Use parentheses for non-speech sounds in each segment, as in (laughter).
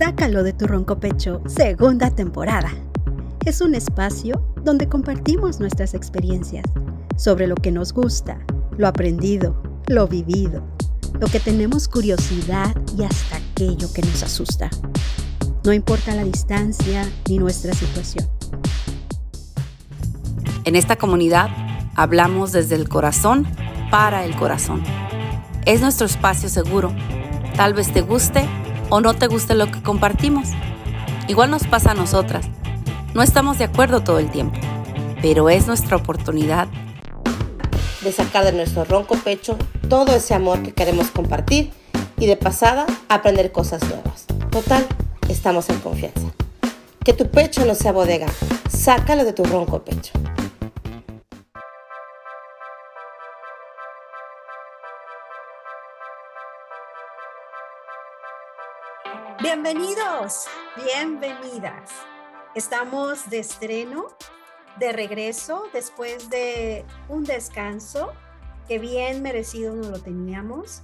Sácalo de tu ronco pecho, segunda temporada. Es un espacio donde compartimos nuestras experiencias sobre lo que nos gusta, lo aprendido, lo vivido, lo que tenemos curiosidad y hasta aquello que nos asusta. No importa la distancia ni nuestra situación. En esta comunidad hablamos desde el corazón para el corazón. Es nuestro espacio seguro. Tal vez te guste o no te guste lo que compartimos. Igual nos pasa a nosotras. No estamos de acuerdo todo el tiempo, pero es nuestra oportunidad de sacar de nuestro ronco pecho todo ese amor que queremos compartir y de pasada aprender cosas nuevas. Total, estamos en confianza. Que tu pecho no sea bodega, sácalo de tu ronco pecho. Bienvenidos, bienvenidas. Estamos de estreno, de regreso, después de un descanso que bien merecido no lo teníamos.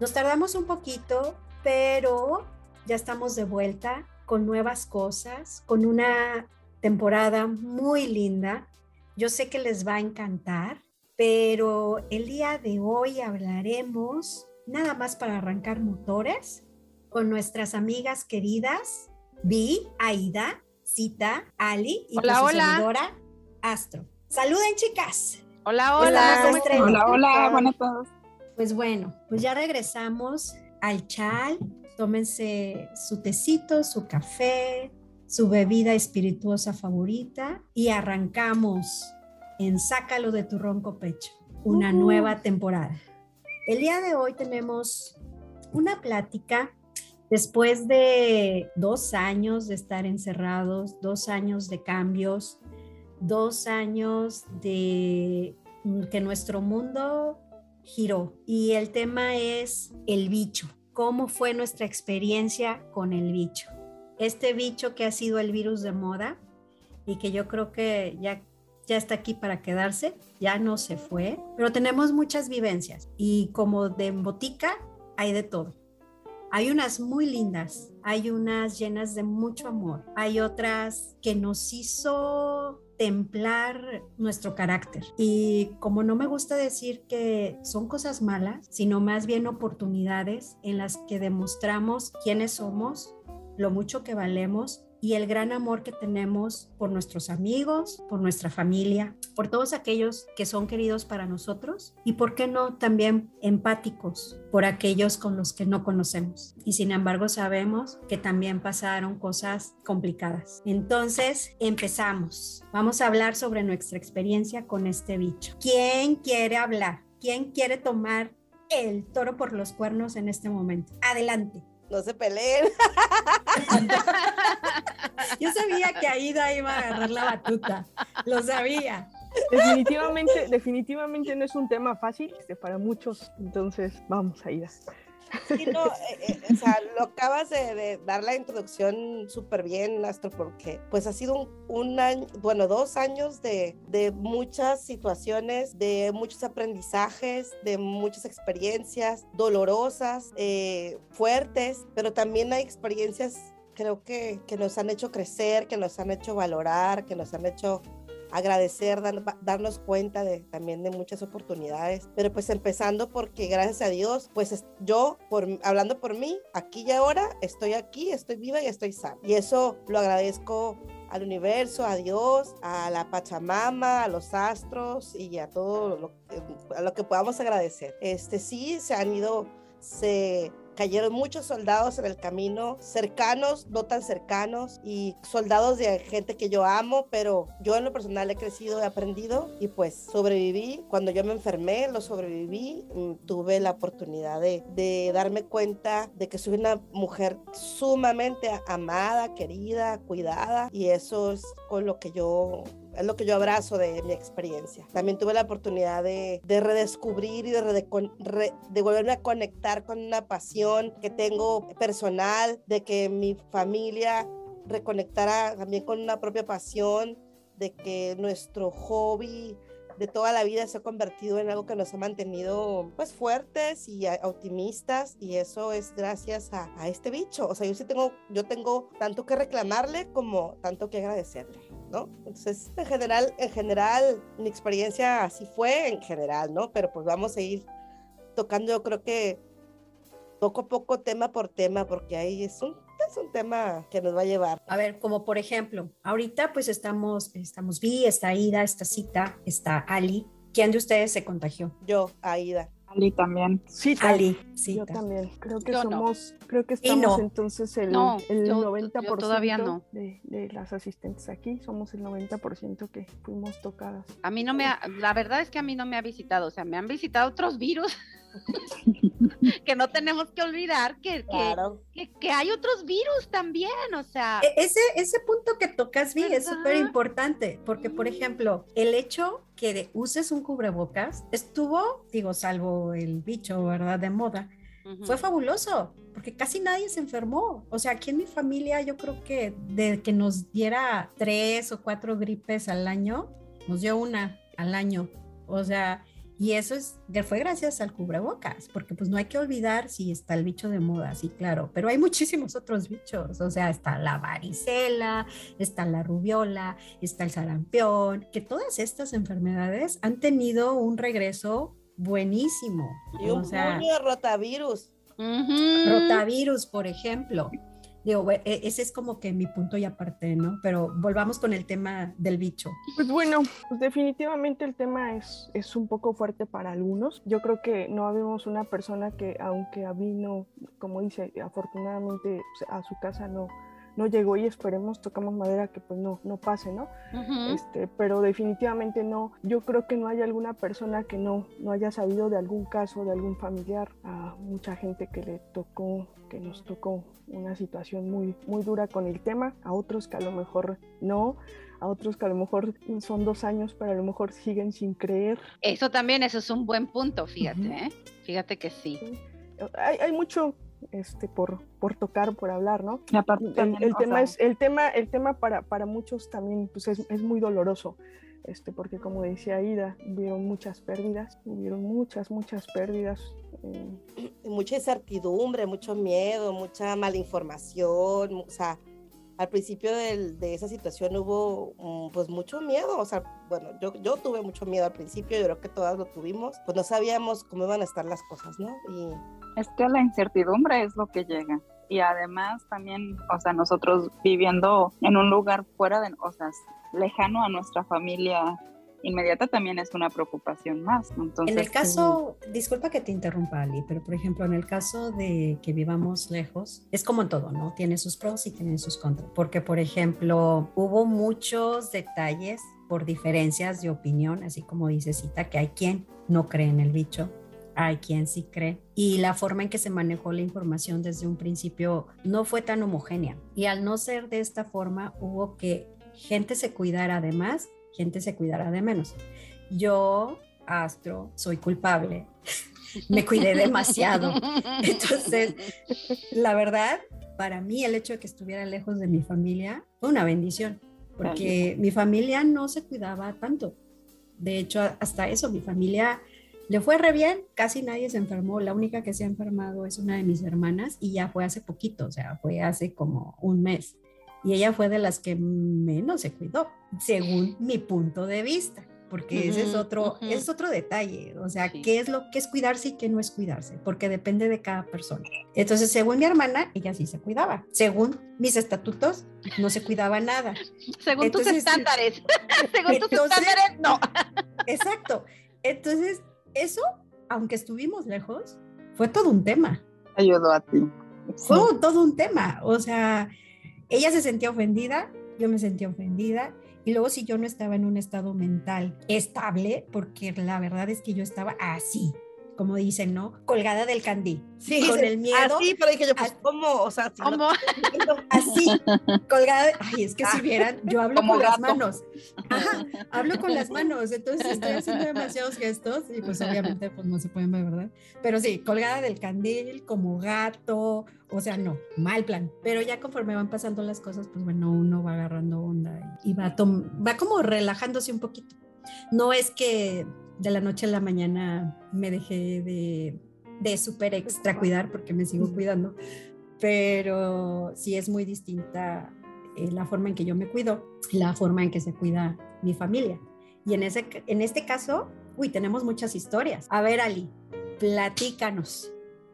Nos tardamos un poquito, pero ya estamos de vuelta con nuevas cosas, con una temporada muy linda. Yo sé que les va a encantar, pero el día de hoy hablaremos nada más para arrancar motores con nuestras amigas queridas Vi, Aida, Cita, Ali y hola, su hola. seguidora Astro. Saluden, chicas. Hola, hola. Hola, hola, hola, buenas a todos. Pues bueno, pues ya regresamos al chal. Tómense su tecito, su café, su bebida espirituosa favorita y arrancamos en Sácalo de tu ronco pecho, una Uh. nueva temporada. El día de hoy tenemos una plática después de dos años de estar encerrados, dos años de cambios, dos años de que nuestro mundo giró. Y el tema es el bicho. ¿Cómo fue nuestra experiencia con el bicho? Este bicho que ha sido el virus de moda y que yo creo que ya ya está aquí para quedarse, ya no se fue, pero tenemos muchas vivencias y como de botica hay de todo. Hay unas muy lindas, hay unas llenas de mucho amor, hay otras que nos hizo templar nuestro carácter. Y como no me gusta decir que son cosas malas, sino más bien oportunidades en las que demostramos quiénes somos, lo mucho que valemos y el gran amor que tenemos por nuestros amigos, por nuestra familia, por todos aquellos que son queridos para nosotros y, por qué no, también empáticos por aquellos con los que no conocemos. Y sin embargo sabemos que también pasaron cosas complicadas. Entonces, empezamos. Vamos a hablar sobre nuestra experiencia con este bicho. ¿Quién quiere hablar? ¿Quién quiere tomar el toro por los cuernos en este momento? Adelante. No se peleen. (laughs) Yo sabía que Aida iba a agarrar la batuta. Lo sabía. Definitivamente, definitivamente no es un tema fácil para muchos. Entonces, vamos, Aida. Sí, no, eh, eh, o sea, lo acabas de, dar la introducción súper bien, Astro, porque pues ha sido un, un año, bueno, dos años de, de muchas situaciones, de muchos aprendizajes, de muchas experiencias dolorosas, eh, fuertes, pero también hay experiencias creo que, que nos han hecho crecer, que nos han hecho valorar, que nos han hecho agradecer, dar- darnos cuenta de también de muchas oportunidades, pero pues empezando porque gracias a Dios, pues es- yo, por, hablando por mí, aquí y ahora, estoy aquí, estoy viva y estoy sana. Y eso lo agradezco al universo, a Dios, a la Pachamama, a los astros y a todo lo, a lo que podamos agradecer. Este sí, se han ido, se cayeron muchos soldados en el camino, cercanos, no tan cercanos, y soldados de gente que yo amo, pero yo en lo personal he crecido, he aprendido y pues sobreviví. Cuando yo me enfermé, lo sobreviví, tuve la oportunidad de, de darme cuenta de que soy una mujer sumamente amada, querida, cuidada, y eso es con lo que yo es lo que yo abrazo de mi experiencia. También tuve la oportunidad de, de redescubrir y de, re- volverme a conectar con una pasión que tengo personal, de que mi familia reconectara también con una propia pasión, de que nuestro hobby de toda la vida se ha convertido en algo que nos ha mantenido pues fuertes y optimistas y eso es gracias a, a, este bicho. O sea, yo sí tengo, yo tengo tanto que reclamarle como tanto que agradecerle, ¿no? Entonces, en general, en general, mi experiencia así fue en general, ¿no? Pero pues vamos a ir tocando, yo creo que poco a poco, tema por tema, porque ahí es un es un tema que nos va a llevar. A ver, como por ejemplo, ahorita pues estamos, estamos Vi, está Aida, está Cita, está Ali. ¿Quién de ustedes se contagió? Yo, Aida. Ali también. Sí, Ali. Sí, yo también. Creo que somos, creo que estamos entonces el, el 90% todavía no. De, de, las asistentes aquí, somos el 90% que fuimos tocadas. A mí no me ha, la verdad es que a mí no me ha visitado, o sea, me han visitado otros virus (laughs) (laughs) que no tenemos que olvidar que, que, que, hay otros virus también, o sea. E, ese, ese punto que tocas, Vi, es súper importante, porque, por ejemplo, el hecho que uses un cubrebocas estuvo, digo, salvo el bicho, ¿verdad? De moda. Fue fabuloso, porque casi nadie se enfermó. O sea, aquí en mi familia yo creo que de que nos diera tres o cuatro gripes al año, nos dio una al año. O sea, y eso es, fue gracias al cubrebocas, porque pues no hay que olvidar si está el bicho de moda, sí, claro, pero hay muchísimos otros bichos, o sea, está la varicela, está la rubiola, está el sarampión, que todas estas enfermedades han tenido un regreso buenísimo. Y un o rotavirus. Rotavirus, por ejemplo. Digo, e, ese es como que mi punto y aparte, ¿no? Pero volvamos con el tema del bicho. Pues bueno, pues definitivamente el tema es, es un poco fuerte para algunos. Yo creo que no habemos una persona que, aunque vino, como dice, afortunadamente a su casa no, no llegó y esperemos, tocamos madera que pues no, no pase, ¿no? este, pero definitivamente no, yo creo que no hay alguna persona que no, no haya sabido de algún caso, de algún familiar, a mucha gente que le tocó, que nos tocó una situación muy, muy dura con el tema, a otros que a lo mejor no, a otros que a lo mejor son dos años, pero a lo mejor siguen sin creer. Eso también, eso es un buen punto, fíjate, ¿eh? Fíjate que sí. Hay, hay, mucho, este, por, por tocar, por hablar, ¿no? el, tema es, el tema, el tema para, para muchos también pues es, es, muy doloroso, este, porque como decía Ida, hubieron muchas pérdidas, hubieron muchas, muchas pérdidas. Eh. Mucha incertidumbre, mucho miedo, mucha malinformación, o sea, al principio de esa situación hubo mm, pues mucho miedo, o sea, bueno, yo, yo tuve mucho miedo al principio, yo creo que todas lo tuvimos, pues no sabíamos cómo iban a estar las cosas, ¿no? Y... Es que la incertidumbre es lo que llega. Y además también, o sea, nosotros viviendo en un lugar fuera de, o sea, lejano a nuestra familia inmediata también es una preocupación más. Entonces, en el caso, disculpa que te interrumpa Ali, pero por ejemplo, en el caso de que vivamos lejos, es como en todo, ¿no? Tiene sus pros y tiene sus contras, porque por ejemplo, hubo muchos detalles por diferencias de opinión, así como dice Cita, que hay quien no cree en el bicho, hay quien sí cree. Y la forma en que se manejó la información desde un principio no fue tan homogénea. Y al no ser de esta forma, hubo que gente se cuidara además gente se cuidará de menos. Yo, Astro, soy culpable. (laughs) Me cuidé demasiado. (laughs) Entonces, la verdad, para mí el hecho de que estuviera lejos de mi familia fue una bendición, porque mi familia no se cuidaba tanto. De hecho, hasta eso, mi familia le fue re bien, casi nadie se enfermó. La única que se ha enfermado es una de mis hermanas y ya fue hace poquito, o sea, fue hace como un mes y ella fue de las que menos se cuidó, según mi punto de vista, porque ese es otro, es otro detalle, o sea, qué es lo que es cuidarse y qué no es cuidarse, porque depende de cada persona. Entonces, según mi hermana, ella sí se cuidaba. Según mis estatutos, no se cuidaba nada. según tus estándares. (laughs) según tus estándares, no. exacto. Entonces, eso, aunque estuvimos lejos, fue todo un tema. Ayudó a ti. Fue todo un tema, o sea, ella se sentía ofendida, yo me sentía ofendida. Y luego si yo no estaba en un estado mental estable, porque la verdad es que yo estaba así, como dicen, ¿no? Colgada del candí. Sí, con el miedo. Así, pero dije yo, pues, ¿cómo? O sea, ¿cómo? Así, (laughs) colgada. Ay, es que si vieran, yo hablo con las manos. Ajá, hablo con las manos. Entonces estoy haciendo demasiados gestos y pues obviamente pues no se pueden ver, ¿verdad? Pero sí, colgada del candil, como gato. O sea, no, mal plan. Pero ya conforme van pasando las cosas, pues bueno, uno va agarrando onda y va, va como relajándose un poquito. No es que de la noche a la mañana me dejé de, de súper extra cuidar porque me sigo cuidando, pero sí es muy distinta eh, la forma en que yo me cuido, la forma en que se cuida mi familia. Y en, ese, en este caso, uy, tenemos muchas historias. A ver, Ali, platícanos,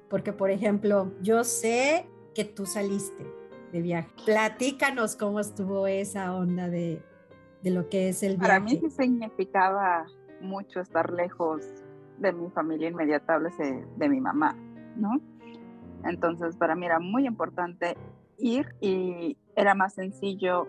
porque por ejemplo, yo sé que tú saliste de viaje. Platícanos cómo estuvo esa onda de, de lo que es el viaje. Para mí sí significaba mucho estar lejos de mi familia inmediata, de, de mi mamá, ¿no? Entonces, para mí era muy importante ir y era más sencillo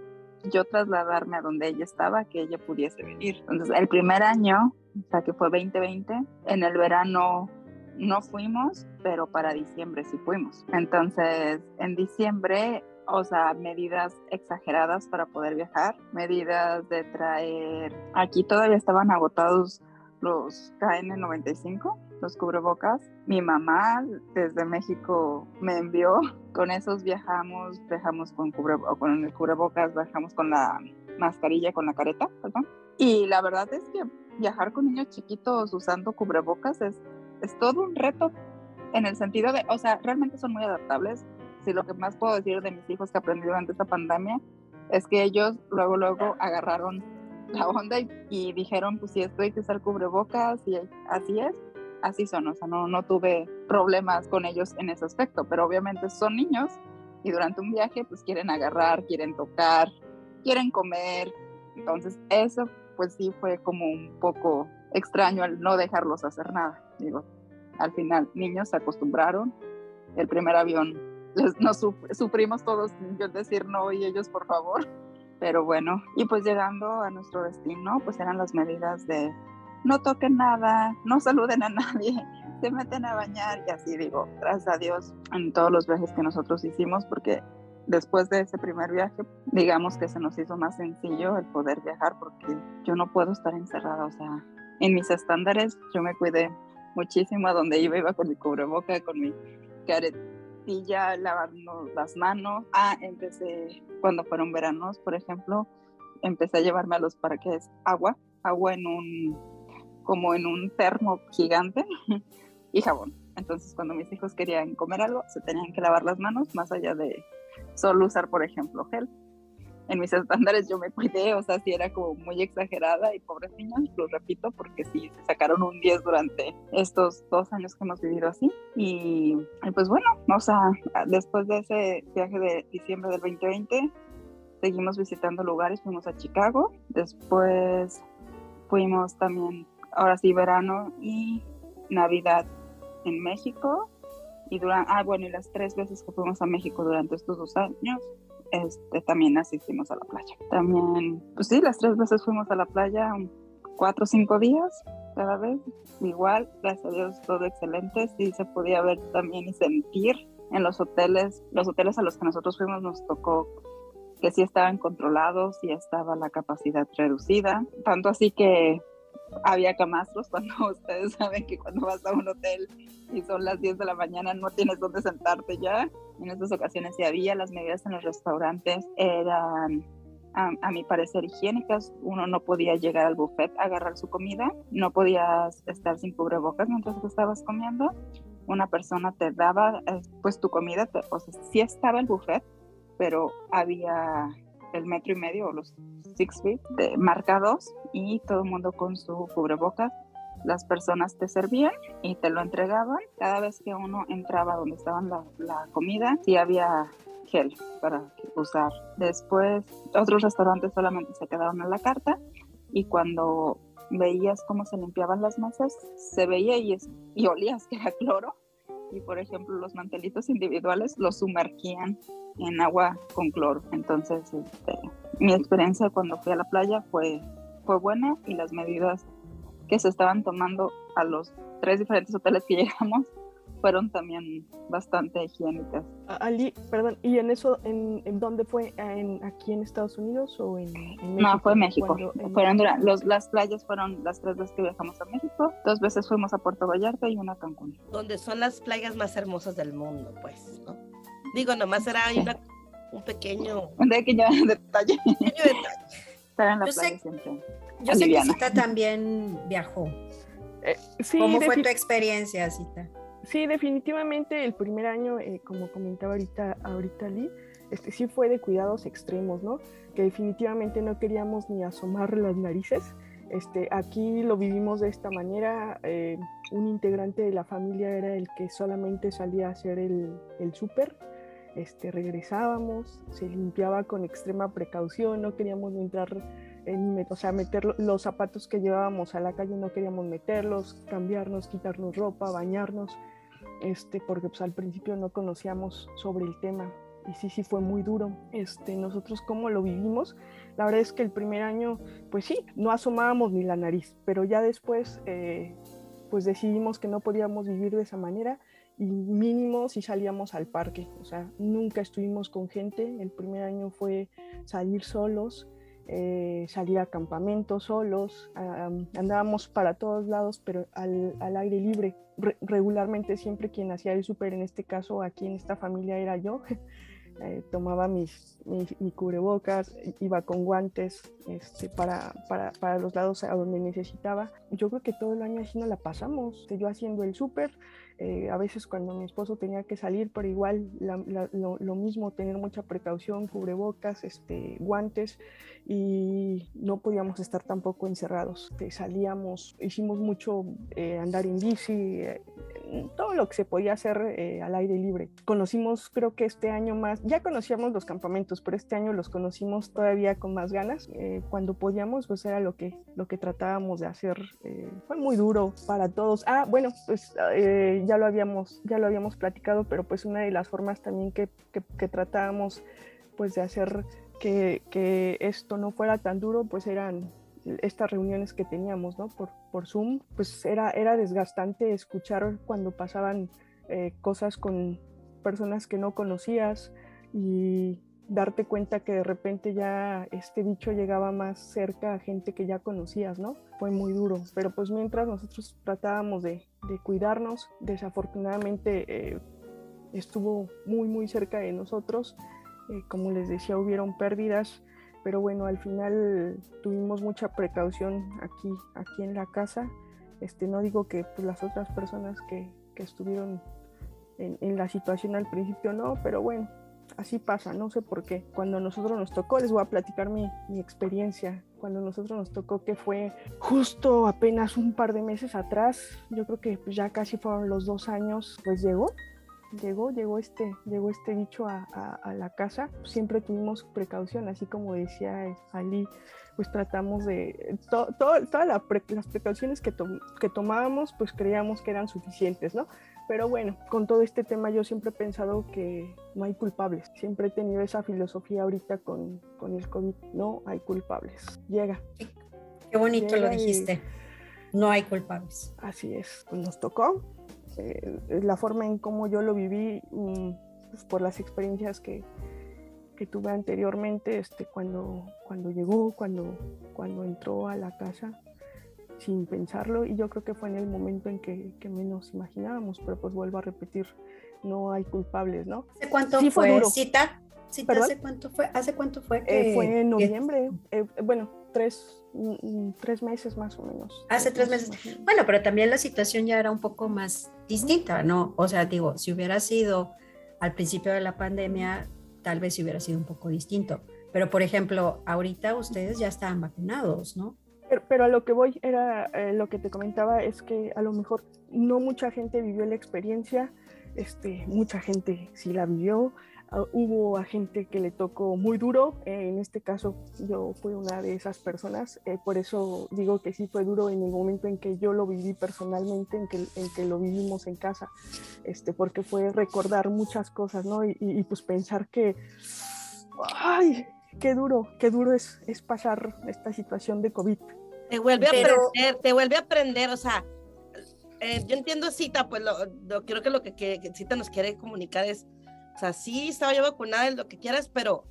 yo trasladarme a donde ella estaba que ella pudiese venir. Entonces, el primer año, o sea, que fue 2020, en el verano no fuimos, pero para diciembre sí fuimos. Entonces, en diciembre, o sea, medidas exageradas para poder viajar, medidas de traer, aquí todavía estaban agotados los KN95, los cubrebocas. Mi mamá desde México me envió, (laughs) con esos viajamos, viajamos con, cubre, con el cubrebocas, viajamos con la mascarilla, con la careta, perdón. Y la verdad es que viajar con niños chiquitos usando cubrebocas es, es todo un reto en el sentido de, o sea, realmente son muy adaptables. Si lo que más puedo decir de mis hijos que aprendí durante esta pandemia es que ellos luego, luego agarraron la onda y, dijeron, pues si esto hay que usar cubrebocas y así es, así son, o sea, no, no tuve problemas con ellos en ese aspecto, pero obviamente son niños y durante un viaje pues quieren agarrar, quieren tocar, quieren comer, entonces eso pues sí fue como un poco extraño el no dejarlos hacer nada, digo, al final niños se acostumbraron, el primer avión les, nos sufrimos todos yo decir no y ellos por favor. Pero bueno, y pues llegando a nuestro destino, pues eran las medidas de no toquen nada, no saluden a nadie, (laughs) se meten a bañar y así digo, gracias a Dios en todos los viajes que nosotros hicimos, porque después de ese primer viaje, digamos que se nos hizo más sencillo el poder viajar, porque yo no puedo estar encerrada, o sea, en mis estándares yo me cuidé muchísimo a donde iba, iba con mi cubreboca, con mi caret ya lavarnos las manos. Ah, empecé cuando fueron veranos, por ejemplo, empecé a llevarme a los parques agua, agua en un, como en un termo gigante (laughs) y jabón. Entonces, cuando mis hijos querían comer algo, se tenían que lavar las manos, más allá de solo usar, por ejemplo, gel en mis estándares yo me cuidé, o sea, sí era como muy exagerada y pobres niños, lo repito, porque sí, sacaron un 10 durante estos dos años que hemos vivido así. Y, pues bueno, o sea, después de ese viaje de diciembre del 2020, seguimos visitando lugares, fuimos a Chicago, después fuimos también, ahora sí, verano y Navidad en México. Y durante, ah, bueno, y las tres veces que fuimos a México durante estos dos años, este, también asistimos a la playa. También, pues sí, las tres veces fuimos a la playa, cuatro o cinco días cada vez. Igual, gracias a Dios, todo excelente. Sí se podía ver también y sentir en los hoteles. Los hoteles a los que nosotros fuimos nos tocó que sí estaban controlados y estaba la capacidad reducida. Tanto así que había camastros cuando (laughs) ustedes saben que cuando vas a un hotel y son las 10 de la mañana no tienes dónde sentarte ya. En estas ocasiones sí había, las medidas en los restaurantes eran a, mi parecer higiénicas. Uno no podía llegar al buffet a agarrar su comida, no podías estar sin cubrebocas mientras que estabas comiendo. Una persona te daba eh, pues tu comida, o sea, sí estaba el buffet, pero había el metro y medio o los six feet de marcados y todo el mundo con su cubrebocas. Las personas te servían y te lo entregaban. Cada vez que uno entraba donde estaban la, comida, sí había gel para usar. Después, otros restaurantes solamente se quedaron a la carta y cuando veías cómo se limpiaban las mesas, se veía y, y olías que era cloro. Y por ejemplo, los mantelitos individuales los sumergían en agua con cloro. Entonces, este, mi experiencia cuando fui a la playa fue, fue buena y las medidas que se estaban tomando a los tres diferentes hoteles que (laughs) llegamos fueron también bastante higiénicas. Ali, perdón, ¿y en eso, en, en dónde fue? ¿En, ¿Aquí en Estados Unidos o en, México? No, fue en México. Fueron los, las playas fueron las tres veces que viajamos a México. Dos veces fuimos a Puerto Vallarta y una a Cancún. Donde son las playas más hermosas del mundo, pues, ¿no? Digo, nomás era un pequeño... Un pequeño (laughs) detalle. Pequeño detalle. Estar en la playa siempre yo sé que Cita también viajó. Eh, ¿Cómo fue tu experiencia, Cita? Sí, definitivamente el primer año, eh, como comentaba ahorita, ahorita Lee, este, sí fue de cuidados extremos, ¿no? Que definitivamente no queríamos ni asomar las narices. Este, aquí lo vivimos de esta manera. Eh, un integrante de la familia era el que solamente salía a hacer el, el súper. Este, regresábamos, se limpiaba con extrema precaución, no queríamos entrar en, o sea, meter los zapatos que llevábamos a la calle, no queríamos meterlos, cambiarnos, quitarnos ropa, bañarnos, este, porque pues, al principio no conocíamos sobre el tema y sí, sí fue muy duro. Este, nosotros cómo lo vivimos, la verdad es que el primer año, pues sí, no asomábamos ni la nariz, pero ya después, eh, pues decidimos que no podíamos vivir de esa manera y mínimo si salíamos al parque, o sea, nunca estuvimos con gente, el primer año fue salir solos, eh, salir a campamentos solos, andábamos para todos lados, pero al, al aire libre. regularmente siempre quien hacía el súper, en este caso aquí en esta familia era yo, (laughs) eh, tomaba mis, mi cubrebocas, iba con guantes este, para, para, para, los lados a donde necesitaba. Yo creo que todo el año así no la pasamos, yo haciendo el súper, eh, a veces cuando mi esposo tenía que salir, pero igual lo, mismo, tener mucha precaución, cubrebocas, este, guantes y no podíamos estar tampoco encerrados. salíamos, hicimos mucho eh, andar en bici, eh, todo lo que se podía hacer al aire libre. Conocimos, creo que este año más, ya conocíamos los campamentos, pero este año los conocimos todavía con más ganas. cuando podíamos, pues era lo que, lo que tratábamos de hacer. fue muy duro para todos. Ah, bueno, pues ya lo habíamos, ya lo habíamos platicado, pero pues una de las formas también que, que, tratábamos pues de hacer que, que, esto no fuera tan duro, pues eran estas reuniones que teníamos, ¿no? Por, por Zoom, pues era, era desgastante escuchar cuando pasaban eh, cosas con personas que no conocías y darte cuenta que de repente ya este bicho llegaba más cerca a gente que ya conocías, ¿no? Fue muy duro, pero pues mientras nosotros tratábamos de, de cuidarnos, desafortunadamente eh, estuvo muy muy cerca de nosotros, eh, como les decía hubieron pérdidas, pero bueno, al final tuvimos mucha precaución aquí, aquí en la casa, este, no digo que pues, las otras personas que, que estuvieron en, en la situación al principio no, pero bueno, así pasa, no sé por qué. Cuando nosotros nos tocó, les voy a platicar mi, mi, experiencia. Cuando nosotros nos tocó, que fue justo apenas un par de meses atrás, yo creo que pues, ya casi fueron los dos años, pues llegó, llegó, llegó este, llegó este bicho a, a, la casa. Siempre tuvimos precaución, así como decía Ali, pues tratamos de, todas las precauciones que, que tomábamos, pues creíamos que eran suficientes, ¿no? Pero bueno, con todo este tema yo siempre he pensado que no hay culpables. Siempre he tenido esa filosofía ahorita con, con el COVID. No hay culpables. Llega. Qué bonito lo dijiste. No hay culpables. Así es. Pues nos tocó. Eh, la forma en cómo yo lo viví, mm, pues por las experiencias que, que tuve anteriormente, este, cuando, cuando llegó, cuando, cuando entró a la casa, sin pensarlo y yo creo que fue en el momento en que, que menos imaginábamos, pero pues vuelvo a repetir, no hay culpables, ¿no? ¿Hace cuánto fue? ¿Cita? ¿Cita ¿Hace cuánto fue? ¿Hace cuánto fue? Eh, fue en noviembre, eh, bueno, tres, mm, mm, tres meses más o menos. Hace tres meses. Bueno, pero también la situación ya era un poco más distinta, ¿no? O sea, digo, si hubiera sido al principio de la pandemia, tal vez hubiera sido un poco distinto. Pero, por ejemplo, ahorita ustedes ya estaban vacunados, ¿no? Pero, a lo que voy era eh, lo que te comentaba es que a lo mejor no mucha gente vivió la experiencia, este, mucha gente sí la vivió, hubo a gente que le tocó muy duro, eh, en este caso yo fui una de esas personas, eh, por eso digo que sí fue duro en el momento en que yo lo viví personalmente, en que, en que lo vivimos en casa, este, porque fue recordar muchas cosas, ¿no? Y, y pues pensar que, ay, qué duro, qué duro es, es pasar esta situación de COVID. Te vuelve a aprender, te vuelve a aprender, o sea, eh, yo entiendo Cita, pues lo, creo que lo que, Cita nos quiere comunicar es, o sea, sí estaba yo vacunada, lo que quieras, pero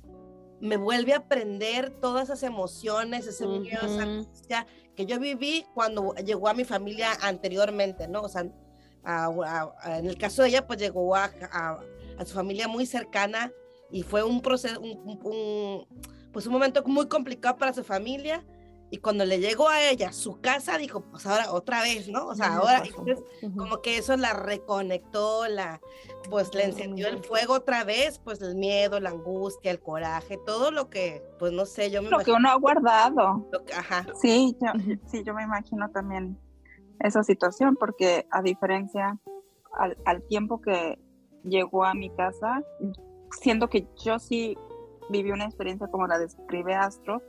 me vuelve a aprender todas esas emociones, ese miedo, esa que yo viví cuando llegó a mi familia anteriormente, ¿no? O sea, en el caso de ella, pues llegó a, a, su familia muy cercana y fue un proceso, un, un, pues un momento muy complicado para su familia Y cuando le llegó a ella su casa, dijo, pues ahora otra vez, ¿no? O sea, ahora, entonces, como que eso la reconectó, la, pues le encendió el fuego otra vez, pues el miedo, la angustia, el coraje, todo lo que, pues no sé, yo me Lo que uno ha guardado. ajá. Sí, yo, sí, yo me imagino también esa situación, porque a diferencia, al, al tiempo que llegó a mi casa, siento que yo sí viví una experiencia como la describe Astro,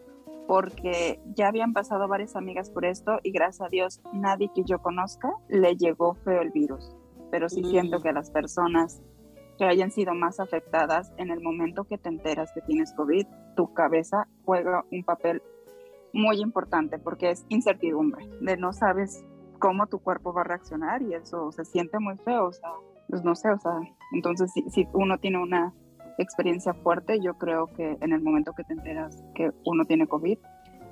porque ya habían pasado varias amigas por esto y gracias a Dios nadie que yo conozca le llegó feo el virus. Pero sí siento que a las personas que hayan sido más afectadas en el momento que te enteras que tienes COVID, tu cabeza juega un papel muy importante porque es incertidumbre, de no sabes cómo tu cuerpo va a reaccionar y eso se siente muy feo, o sea, pues no sé, o sea, entonces si, si uno tiene una experiencia fuerte, yo creo que en el momento que te enteras que uno tiene COVID,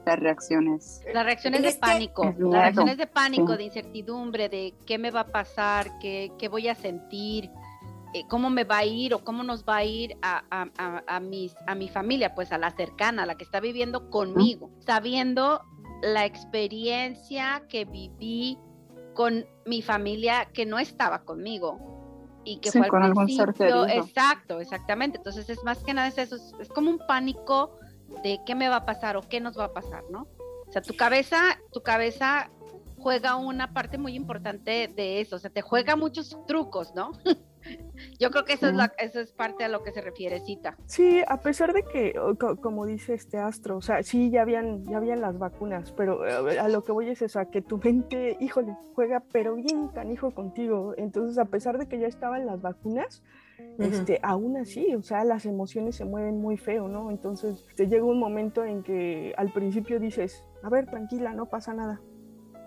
las reacciones. Las reacciones de pánico, las reacciones de pánico, de incertidumbre, de qué me va a pasar, qué, qué voy a sentir, eh, cómo me va a ir o cómo nos va a ir a, a, a, mis, a mi familia, pues a la cercana, a la que está viviendo conmigo, sabiendo la experiencia que viví con mi familia que no estaba conmigo, y que fue al principio, exacto, exactamente. Entonces es más que nada es eso, es, como un pánico de qué me va a pasar o qué nos va a pasar, ¿no? O sea, tu cabeza, tu cabeza juega una parte muy importante de eso, o sea, te juega muchos trucos, ¿no? (laughs) Yo creo que eso, es eso es parte a lo que se refiere Cita. Sí, a pesar de que, como dice este astro, o sea, sí, ya habían, ya habían las vacunas, pero eh, a lo que voy es eso, a que tu mente, híjole, juega pero bien canijo contigo. Entonces, a pesar de que ya estaban las vacunas, este, aún así, o sea, las emociones se mueven muy feo, ¿no? Entonces, te llega un momento en que al principio dices, a ver, tranquila, no pasa nada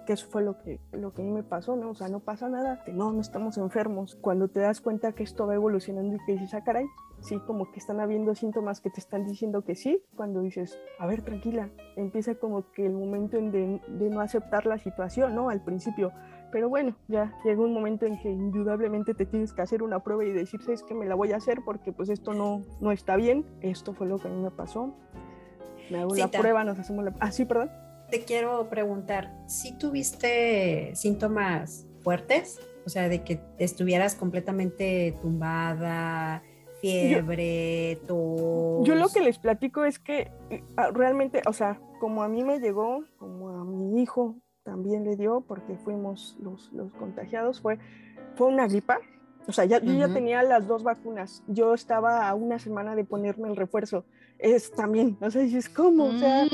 que eso fue lo que, lo que a mí me pasó, ¿no? O sea, no pasa nada, que no, no estamos enfermos. Cuando te das cuenta que esto va evolucionando y que dices, ah, caray, sí, como que están habiendo síntomas que te están diciendo que sí, cuando dices, a ver, tranquila, empieza como que el momento en de, de no aceptar la situación, ¿no? Al principio, pero bueno, ya llega un momento en que indudablemente te tienes que hacer una prueba y decir, es que me la voy a hacer porque pues esto no, no está bien, esto fue lo que a mí me pasó, me hago la prueba, nos hacemos la... Ah, sí, perdón te quiero preguntar, si tuviste síntomas fuertes? O sea, de que estuvieras completamente tumbada, fiebre, yo, Yo lo que les platico es que ah, realmente, o sea, como a mí me llegó, como a mi hijo también le dio, porque fuimos los, los contagiados, fue, fue una gripa. O sea, ya, yo ya tenía las dos vacunas. Yo estaba a una semana de ponerme el refuerzo es también, o sea, dices, ¿cómo? O sea, mm.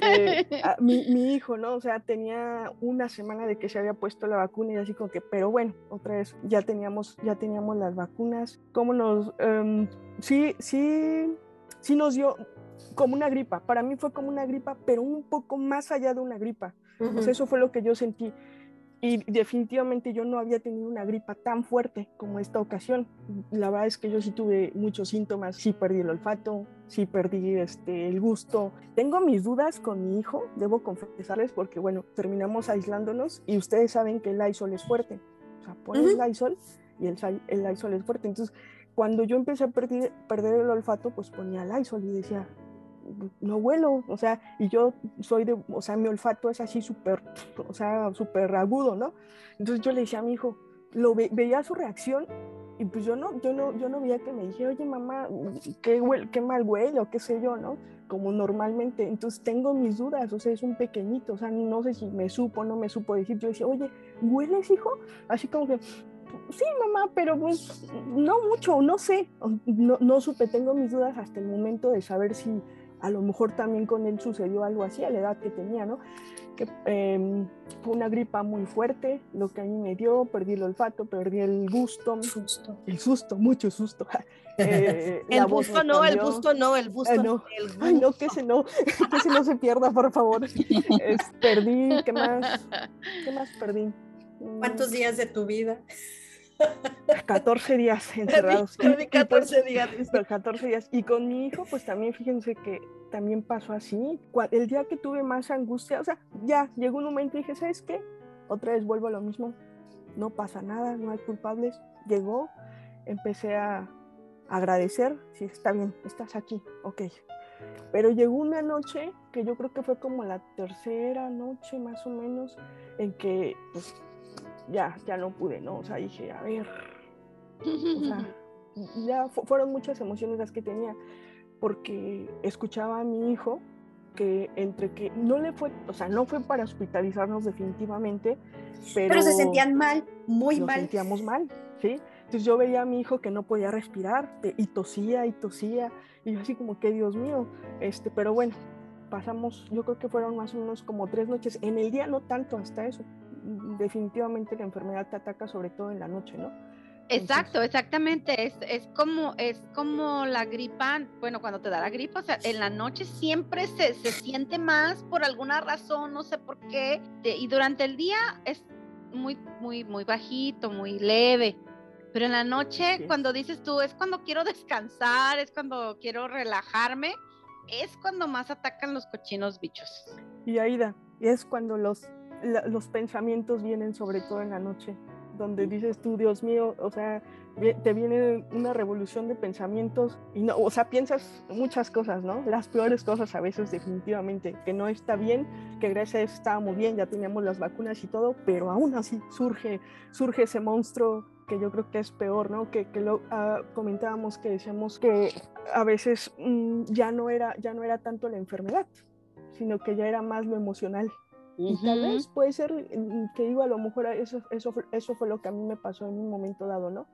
este, (laughs) mi, mi, hijo, ¿no? O sea, tenía una semana de que se había puesto la vacuna y así como que, pero bueno, otra vez, ya teníamos, ya teníamos las vacunas, ¿cómo nos, em, sí, sí, sí nos dio como una gripa, para mí fue como una gripa, pero un poco más allá de una gripa, o sea, eso fue lo que yo sentí, y definitivamente yo no había tenido una gripa tan fuerte como esta ocasión. La verdad es que yo sí tuve muchos síntomas, sí perdí el olfato, sí perdí este, el gusto. Tengo mis dudas con mi hijo, debo confesarles, porque bueno, terminamos aislándonos y ustedes saben que el Lysol es fuerte. O sea, pones el Lysol y el, el Lysol es fuerte. Entonces, cuando yo empecé a perder, perder el olfato, pues ponía Lysol y decía, no huelo, o sea, y yo soy de, o sea, mi olfato es así súper, o sea, súper agudo, ¿no? Entonces yo le decía a mi hijo, lo veía su reacción y pues yo no, yo no, yo no veía que me dije, oye mamá, qué, qué mal huele o qué sé yo, ¿no? Como normalmente, entonces tengo mis dudas, o sea, es un pequeñito, o sea, no sé si me supo no me supo decir, yo decía, oye, ¿hueles, hijo? Así como que, sí, mamá, pero pues no mucho, no sé, no, no supe, tengo mis dudas hasta el momento de saber si a lo mejor también con él sucedió algo así a la edad que tenía, ¿no? Que em, fue una gripa muy fuerte, lo que a mí me dio, perdí el olfato, perdí el gusto. Susto. El susto, mucho susto. (laughs) Eh, el gusto no, el gusto no, el gusto ah, no. Ay, no, que ese no, (laughs) que ese no se pierda, por favor. (laughs) perdí, ¿qué más? ¿Qué más perdí? ¿Cuántos días de tu vida? 14 días (laughs) encerrados. 14 (laughs) días. 14 días. Y con mi hijo, pues también fíjense que también pasó así. El día que tuve más angustia, o sea, ya llegó un momento y dije, ¿sabes qué? Otra vez vuelvo a lo mismo. No pasa nada, no hay culpables. Llegó, empecé a agradecer, sí, está bien, estás aquí, ok. Pero llegó una noche que yo creo que fue como la tercera noche más o menos, en que pues ya, ya no pude, ¿no? O sea, dije, a ver, o sea, (laughs) ya fueron muchas emociones las que tenía, porque escuchaba a mi hijo que entre que no le fue, o sea, no fue para hospitalizarnos definitivamente, pero, pero se sentían mal, muy nos mal. sentíamos mal, ¿sí? Entonces yo veía a mi hijo que no podía respirar y tosía y tosía y yo así como que Dios mío, este, pero bueno, pasamos, yo creo que fueron más o menos como tres noches, en el día no tanto hasta eso, definitivamente la enfermedad te ataca sobre todo en la noche, ¿no? Exacto, exactamente. Es, es, como, es como la gripa, bueno, cuando te da la gripa, o sea, en la noche siempre se, se siente más por alguna razón, no sé por qué, y durante el día es muy, muy, muy bajito, muy leve. Pero en la noche, sí. cuando dices tú, es cuando quiero descansar, es cuando quiero relajarme, es cuando más atacan los cochinos bichos. Y Aida, es cuando los, la, los pensamientos vienen sobre todo en la noche, donde dices tú, Dios mío, o sea, te viene una revolución de pensamientos y no, o sea, piensas muchas cosas, ¿no? Las peores cosas a veces definitivamente, que no está bien, que gracias a eso estábamos bien, ya teníamos las vacunas y todo, pero aún así surge, surge ese monstruo que yo creo que es peor, ¿no? Que, que lo uh, comentábamos que decíamos que a veces mmm, ya no era ya no era tanto la enfermedad, sino que ya era más lo emocional. Uh -huh. Y tal vez puede ser que digo, a lo mejor eso, eso, eso fue lo que a mí me pasó en un momento dado, ¿no?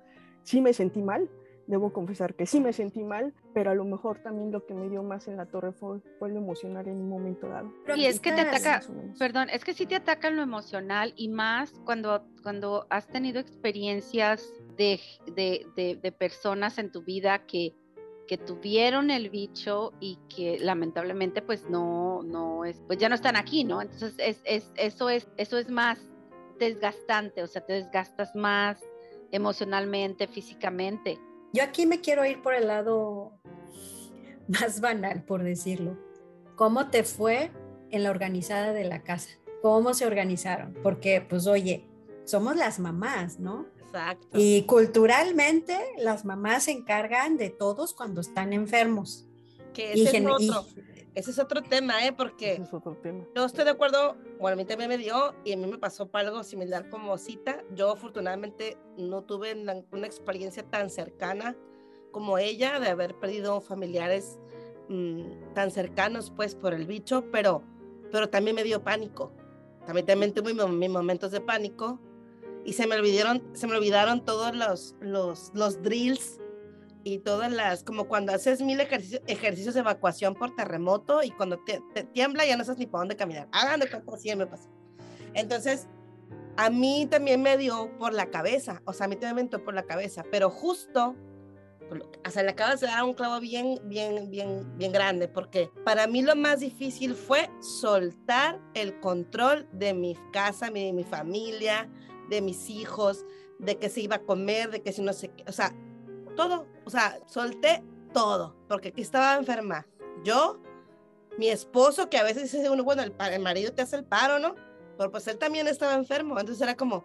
Sí me sentí mal, debo confesar que sí me sentí mal, pero a lo mejor también lo que me dio más en la torre fue, fue lo emocional en un momento dado. Y es que te ataca, perdón, es que sí te ataca lo emocional y más cuando, cuando has tenido experiencias de, de, de, de personas en tu vida que, que tuvieron el bicho y que lamentablemente pues no, no es, pues ya no están aquí, ¿no? Entonces es, es, eso, es, eso es más desgastante, o sea, te desgastas más emocionalmente, físicamente. Yo aquí me quiero ir por el lado (laughs) más banal, por decirlo. ¿Cómo te fue en la organizada de la casa? ¿Cómo se organizaron? Porque, pues, oye, somos las mamás, ¿no? Exacto. Y culturalmente las mamás se encargan de todos cuando están enfermos. Que ese, es otro, ese es otro tema, ¿eh? Porque es otro tema. yo estoy de acuerdo, bueno, a mí también me dio y a mí me pasó para algo similar como cita. Yo afortunadamente no tuve una experiencia tan cercana como ella de haber perdido familiares mmm, tan cercanos pues por el bicho, pero, pero también me dio pánico. También, también tuve mis momentos de pánico y se me olvidaron, se me olvidaron todos los, los, los drills y todas las, como cuando haces mil ejercicios, de evacuación por terremoto y cuando te, te tiembla ya no sabes ni para dónde caminar. Hagan de cuenta, así me pasó. Entonces, a mí también me dio por la cabeza, o sea, a mí también me entró por la cabeza, pero justo, o sea, le acabas de dar un clavo bien, bien, bien, bien grande, porque para mí lo más difícil fue soltar el control de mi casa, de mi familia, de mis hijos, de que se iba a comer, de que si no sé qué, o sea, todo, o sea, solté todo, porque aquí estaba enferma. Yo, mi esposo, que a veces dice uno, bueno, el, el marido te hace el paro, ¿no? Pero pues él también estaba enfermo, entonces era como,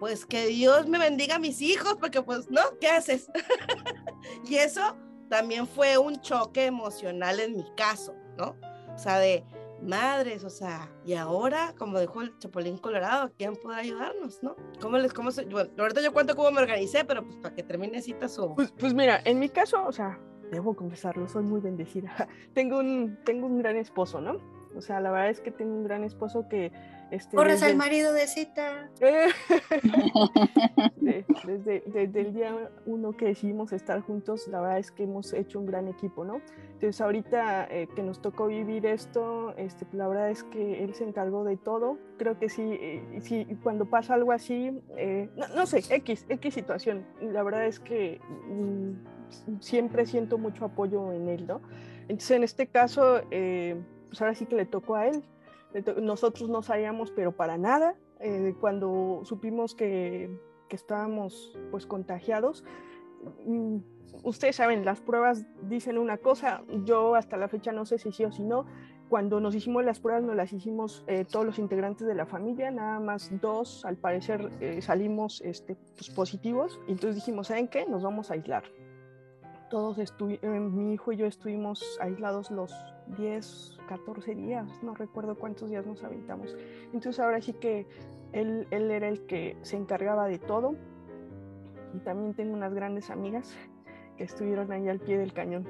pues que Dios me bendiga a mis hijos, porque pues, ¿no? ¿Qué haces? (laughs) y eso también fue un choque emocional en mi caso, ¿no? O sea, de, madres, o sea, y ahora, como dijo el Chapulín Colorado, ¿quién puede ayudarnos, no? ¿Cómo les, cómo se, bueno, ahorita yo cuento cómo me organicé, pero pues para que termine cita su... Pues, pues mira, en mi caso, o sea, debo confesarlo, soy muy bendecida. (laughs) tengo, un, tengo un gran esposo, ¿no? O sea, la verdad es que tengo un gran esposo que... Este, Corres desde... al marido de cita. (laughs) de, (laughs) desde, desde, el día uno que decidimos estar juntos, la verdad es que hemos hecho un gran equipo, ¿no? Entonces ahorita eh, que nos tocó vivir esto, este, la verdad es que él se encargó de todo. Creo que sí, eh, sí cuando pasa algo así, eh, no, no, sé, X, X situación, la verdad es que mm, siempre siento mucho apoyo en él, ¿no? Entonces en este caso, pues ahora sí que le tocó a él. Nosotros no sabíamos, pero para nada. Eh, cuando supimos que, que, estábamos pues contagiados, mm, ustedes saben, las pruebas dicen una cosa, yo hasta la fecha no sé si sí o si no. Cuando nos hicimos las pruebas, nos las hicimos eh, todos los integrantes de la familia, nada más dos, al parecer eh, salimos este, pues, positivos. Y entonces dijimos, ¿saben qué? Nos vamos a aislar todos eh, mi hijo y yo estuvimos aislados los 10, 14 días, no recuerdo cuántos días nos aventamos. Entonces ahora sí que él, él era el que se encargaba de todo. Y también tengo unas grandes amigas que estuvieron ahí al pie del cañón,